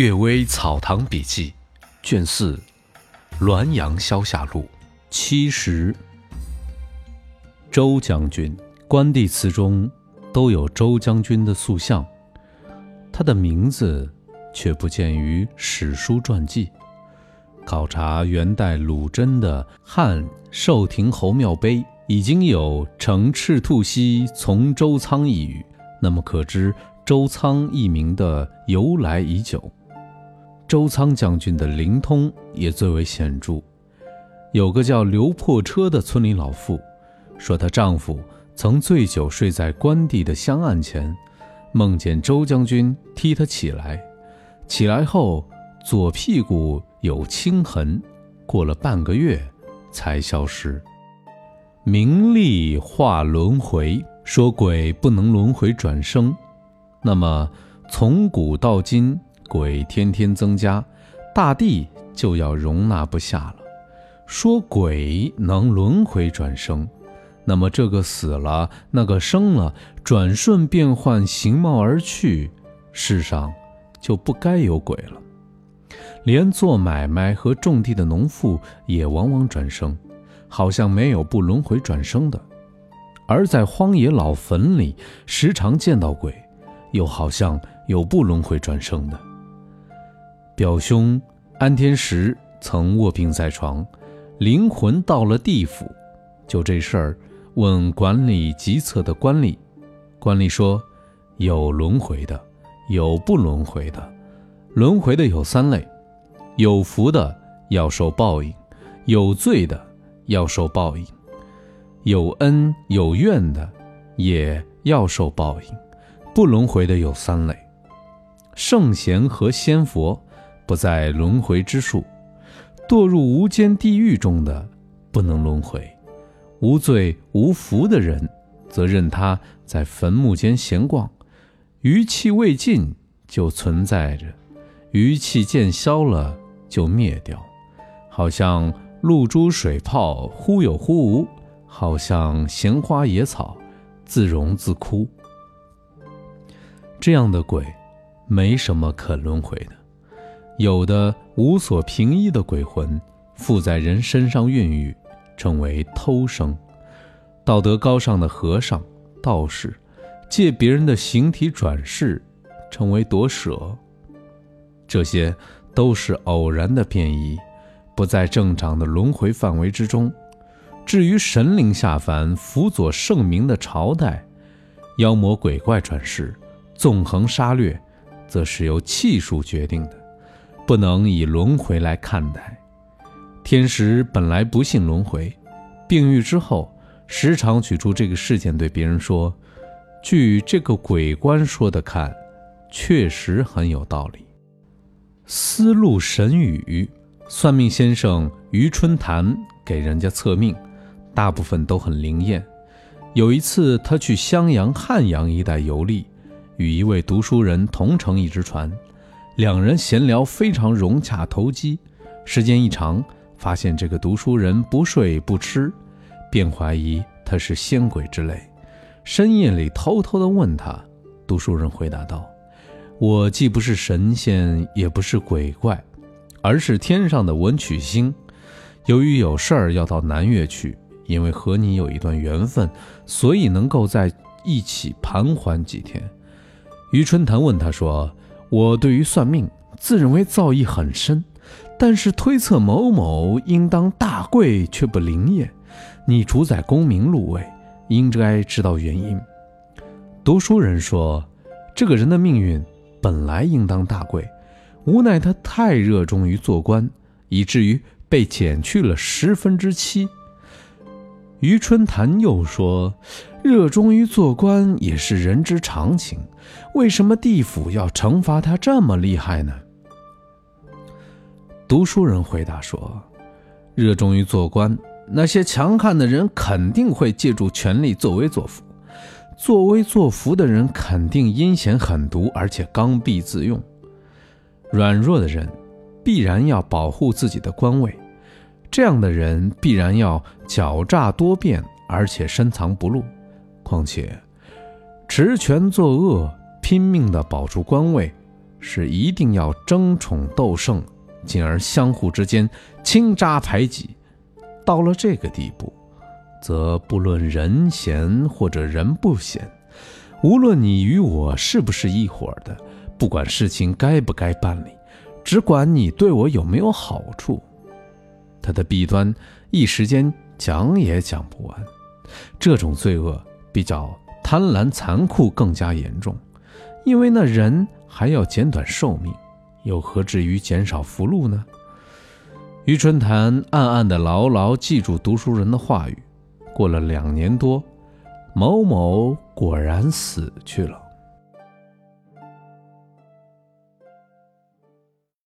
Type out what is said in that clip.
《岳微草堂笔记》卷四，《滦阳消夏录》七十。周将军，关帝祠中都有周将军的塑像，他的名字却不见于史书传记。考察元代鲁真的《汉寿亭侯庙碑》，已经有“乘赤兔兮从周仓”一语，那么可知周仓一名的由来已久。周仓将军的灵通也最为显著。有个叫刘破车的村里老妇，说她丈夫曾醉酒睡在关帝的香案前，梦见周将军踢他起来，起来后左屁股有青痕，过了半个月才消失。名利化轮回，说鬼不能轮回转生，那么从古到今。鬼天天增加，大地就要容纳不下了。说鬼能轮回转生，那么这个死了，那个生了，转瞬变换形貌而去，世上就不该有鬼了。连做买卖和种地的农妇也往往转生，好像没有不轮回转生的。而在荒野老坟里，时常见到鬼，又好像有不轮回转生的。表兄安天石曾卧病在床，灵魂到了地府，就这事儿问管理急策的官吏，官吏说有轮回的，有不轮回的。轮回的有三类：有福的要受报应，有罪的要受报应，有恩有怨的也要受报应。不轮回的有三类：圣贤和仙佛。不在轮回之数，堕入无间地狱中的不能轮回；无罪无福的人，则任他在坟墓间闲逛，余气未尽就存在着，余气渐消了就灭掉，好像露珠水泡，忽有忽无；好像闲花野草，自荣自枯。这样的鬼，没什么可轮回的。有的无所凭依的鬼魂附在人身上孕育，称为偷生；道德高尚的和尚、道士借别人的形体转世，称为夺舍。这些都是偶然的变异，不在正常的轮回范围之中。至于神灵下凡辅佐圣明的朝代，妖魔鬼怪转世、纵横杀掠，则是由气数决定的。不能以轮回来看待。天时本来不信轮回，病愈之后，时常举出这个事件对别人说：“据这个鬼官说的看，确实很有道理。”思路神语，算命先生余春潭给人家测命，大部分都很灵验。有一次，他去襄阳、汉阳一带游历，与一位读书人同乘一只船。两人闲聊非常融洽投机，时间一长，发现这个读书人不睡不吃，便怀疑他是仙鬼之类。深夜里偷偷地问他，读书人回答道：“我既不是神仙，也不是鬼怪，而是天上的文曲星。由于有事儿要到南岳去，因为和你有一段缘分，所以能够在一起盘桓几天。”余春潭问他说。我对于算命，自认为造诣很深，但是推测某某应当大贵却不灵验。你主宰功名禄位，应该知道原因。读书人说，这个人的命运本来应当大贵，无奈他太热衷于做官，以至于被减去了十分之七。余春潭又说。热衷于做官也是人之常情，为什么地府要惩罚他这么厉害呢？读书人回答说：“热衷于做官，那些强悍的人肯定会借助权力作威作福；作威作福的人肯定阴险狠毒，而且刚愎自用。软弱的人必然要保护自己的官位，这样的人必然要狡诈多变，而且深藏不露。”况且，持权作恶，拼命地保住官位，是一定要争宠斗胜，进而相互之间倾轧排挤。到了这个地步，则不论人贤或者人不贤，无论你与我是不是一伙的，不管事情该不该办理，只管你对我有没有好处。他的弊端一时间讲也讲不完。这种罪恶比较贪婪、残酷更加严重，因为那人还要减短寿命，又何至于减少福禄呢？余春潭暗暗地牢牢记住读书人的话语。过了两年多，某某果然死去了。